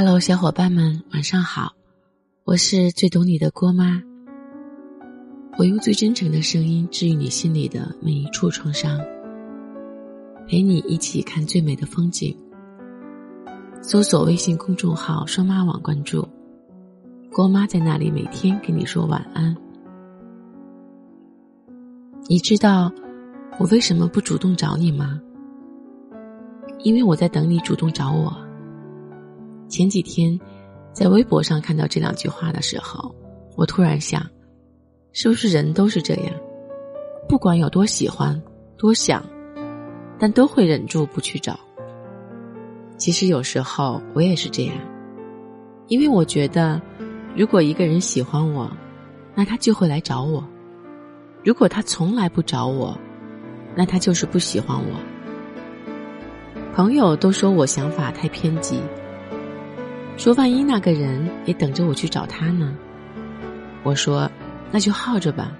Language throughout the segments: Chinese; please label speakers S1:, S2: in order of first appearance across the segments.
S1: Hello，小伙伴们，晚上好，我是最懂你的郭妈。我用最真诚的声音治愈你心里的每一处创伤，陪你一起看最美的风景。搜索微信公众号“双妈网”，关注郭妈，在那里每天跟你说晚安。你知道我为什么不主动找你吗？因为我在等你主动找我。前几天，在微博上看到这两句话的时候，我突然想，是不是人都是这样？不管有多喜欢、多想，但都会忍住不去找。其实有时候我也是这样，因为我觉得，如果一个人喜欢我，那他就会来找我；如果他从来不找我，那他就是不喜欢我。朋友都说我想法太偏激。说万一那个人也等着我去找他呢？我说，那就耗着吧，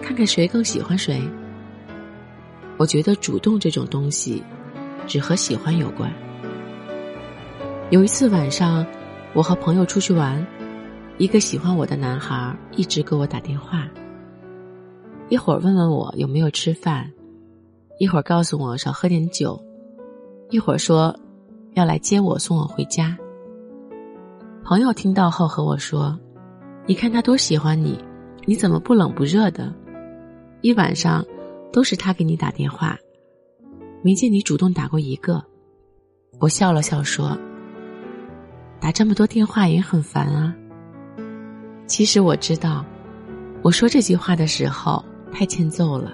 S1: 看看谁更喜欢谁。我觉得主动这种东西，只和喜欢有关。有一次晚上，我和朋友出去玩，一个喜欢我的男孩一直给我打电话，一会儿问问我有没有吃饭，一会儿告诉我少喝点酒，一会儿说要来接我送我回家。朋友听到后和我说：“你看他多喜欢你，你怎么不冷不热的？一晚上都是他给你打电话，没见你主动打过一个。”我笑了笑说：“打这么多电话也很烦啊。”其实我知道，我说这句话的时候太欠揍了。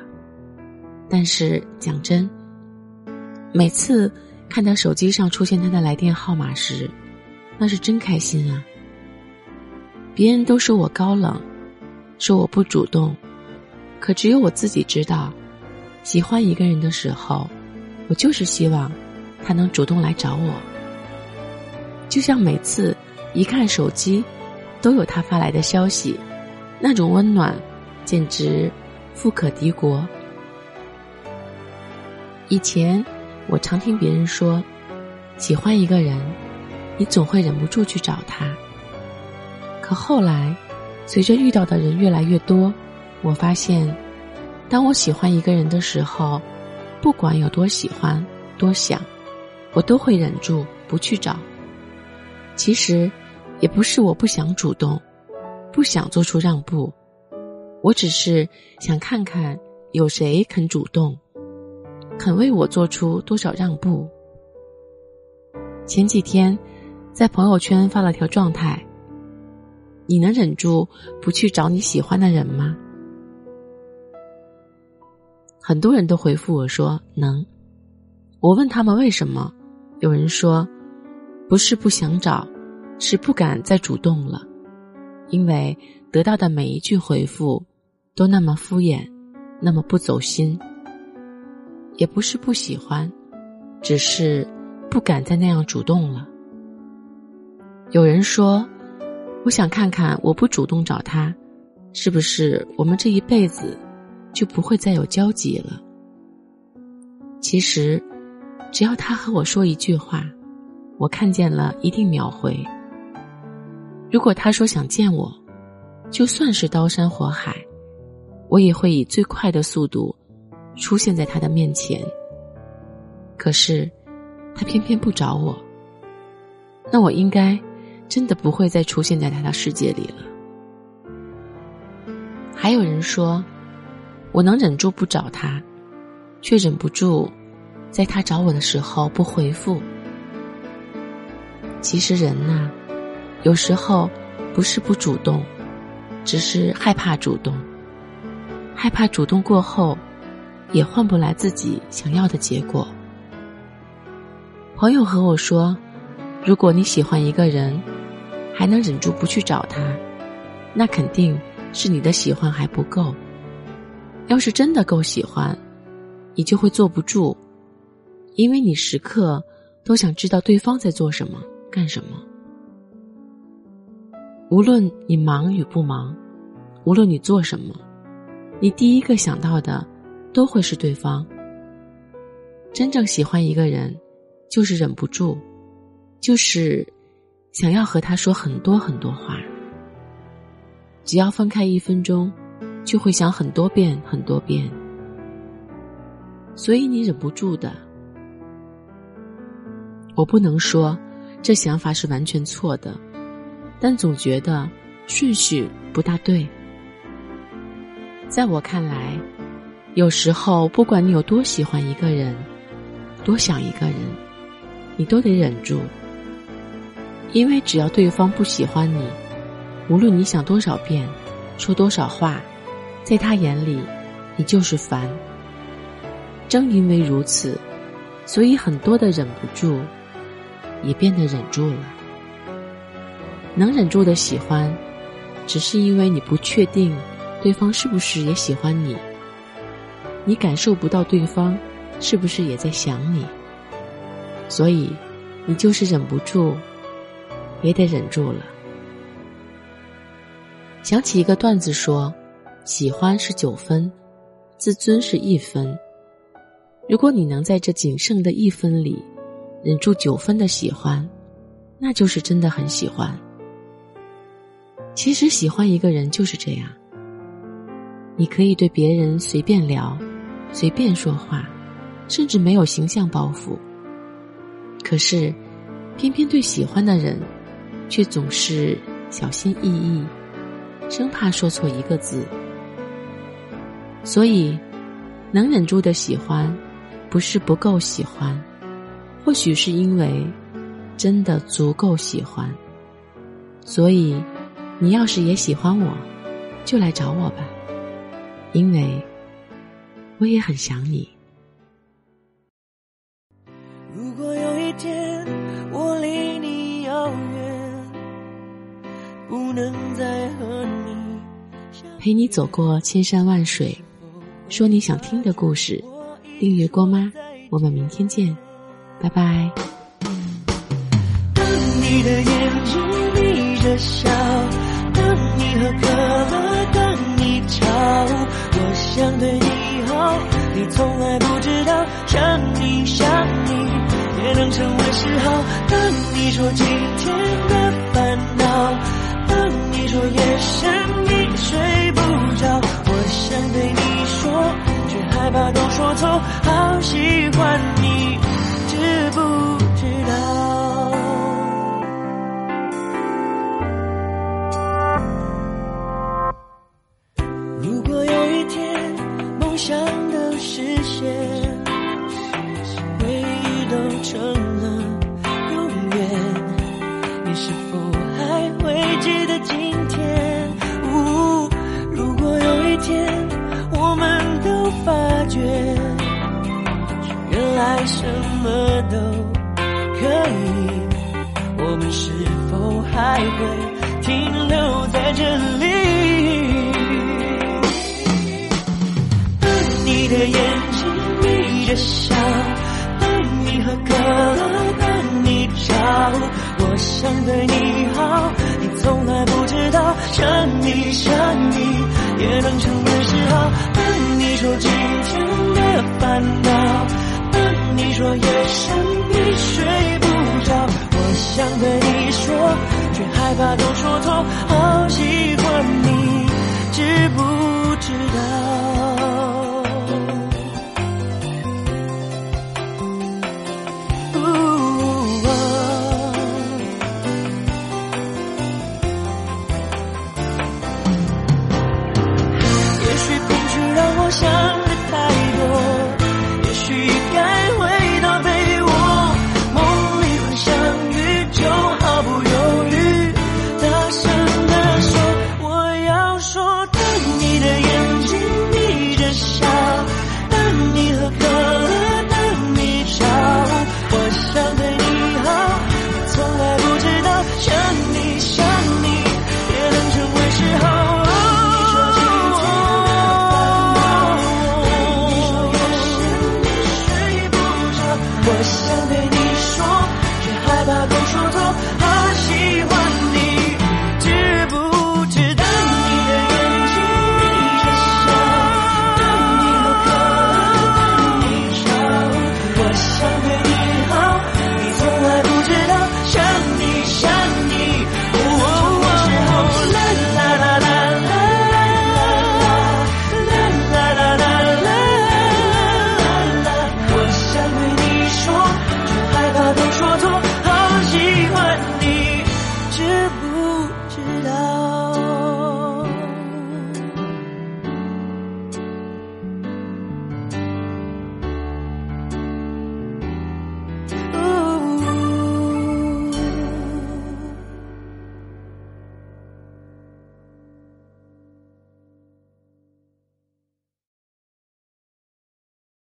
S1: 但是讲真，每次看到手机上出现他的来电号码时，那是真开心啊！别人都说我高冷，说我不主动，可只有我自己知道，喜欢一个人的时候，我就是希望他能主动来找我。就像每次一看手机，都有他发来的消息，那种温暖简直富可敌国。以前我常听别人说，喜欢一个人。你总会忍不住去找他，可后来，随着遇到的人越来越多，我发现，当我喜欢一个人的时候，不管有多喜欢、多想，我都会忍住不去找。其实，也不是我不想主动，不想做出让步，我只是想看看有谁肯主动，肯为我做出多少让步。前几天。在朋友圈发了条状态。你能忍住不去找你喜欢的人吗？很多人都回复我说能。我问他们为什么，有人说，不是不想找，是不敢再主动了，因为得到的每一句回复都那么敷衍，那么不走心。也不是不喜欢，只是不敢再那样主动了。有人说：“我想看看，我不主动找他，是不是我们这一辈子就不会再有交集了？”其实，只要他和我说一句话，我看见了一定秒回。如果他说想见我，就算是刀山火海，我也会以最快的速度出现在他的面前。可是，他偏偏不找我，那我应该。真的不会再出现在他的世界里了。还有人说，我能忍住不找他，却忍不住在他找我的时候不回复。其实人呐，有时候不是不主动，只是害怕主动，害怕主动过后也换不来自己想要的结果。朋友和我说，如果你喜欢一个人。还能忍住不去找他，那肯定是你的喜欢还不够。要是真的够喜欢，你就会坐不住，因为你时刻都想知道对方在做什么、干什么。无论你忙与不忙，无论你做什么，你第一个想到的都会是对方。真正喜欢一个人，就是忍不住，就是。想要和他说很多很多话。只要分开一分钟，就会想很多遍很多遍。所以你忍不住的。我不能说这想法是完全错的，但总觉得顺序不大对。在我看来，有时候不管你有多喜欢一个人，多想一个人，你都得忍住，因为只要对方不喜欢你，无论你想多少遍，说多少话，在他眼里，你就是烦。正因为如此，所以很多的忍不住，也变得忍住了。能忍住的喜欢，只是因为你不确定对方是不是也喜欢你，你感受不到对方是不是也在想你，所以你就是忍不住，也得忍住了。想起一个段子说，喜欢是九分，自尊是一分。如果你能在这仅剩的一分里，忍住九分的喜欢，那就是真的很喜欢。其实喜欢一个人就是这样，你可以对别人随便聊，随便说话，甚至没有形象包袱。可是，偏偏对喜欢的人，却总是小心翼翼，生怕说错一个字。所以，能忍住的喜欢。不是不够喜欢，或许是因为真的足够喜欢。所以，你要是也喜欢我，就来找我吧，因为我也很想你。
S2: 如果有一天我离能再和你
S1: 陪你走过千山万水，说你想听的故事。订阅过吗？我们明天见，拜拜。
S2: 当你的眼睛眯着笑，当你喝可乐，当你吵，我想对你好，你从来不知道，想你想你也能成为嗜好。当你说今天的烦恼，当你说夜深你睡不着，我想对你说。却害怕都说错，好喜欢你，知不都可以。我们是否还会停留在这里？当你的眼睛眯着笑，当你喝可乐，当你吵，我想对你好，你从来不知道，想你想你也能成为嗜好。你说今天的烦恼，说夜深你睡不着，我想对你说，却害怕都说错。